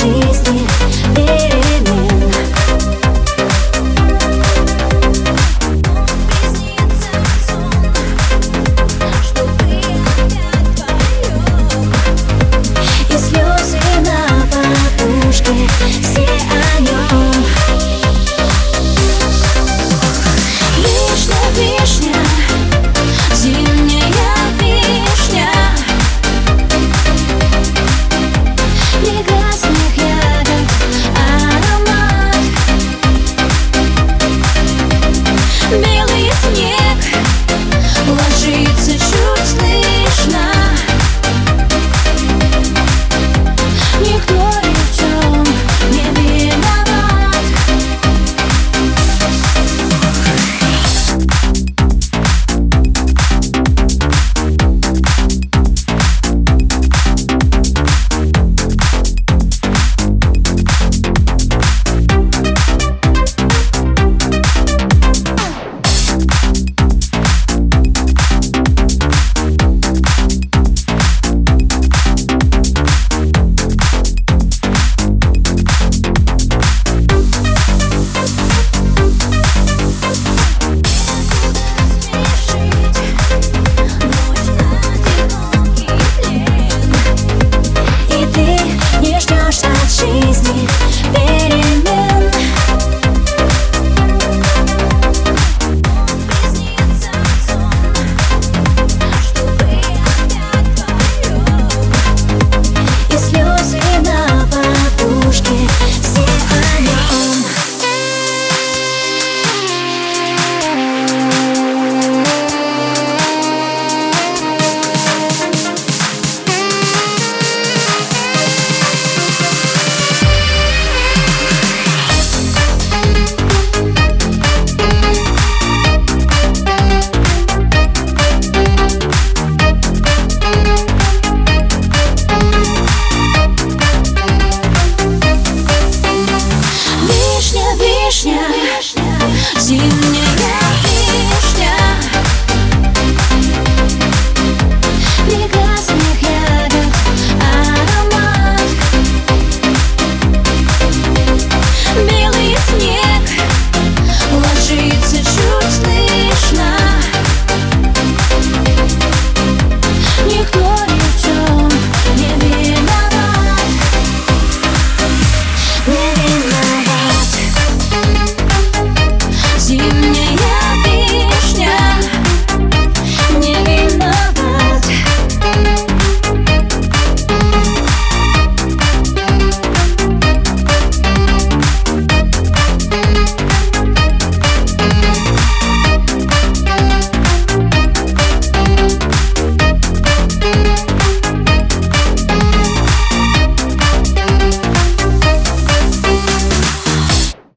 Please me Вишня, вишня, зимняя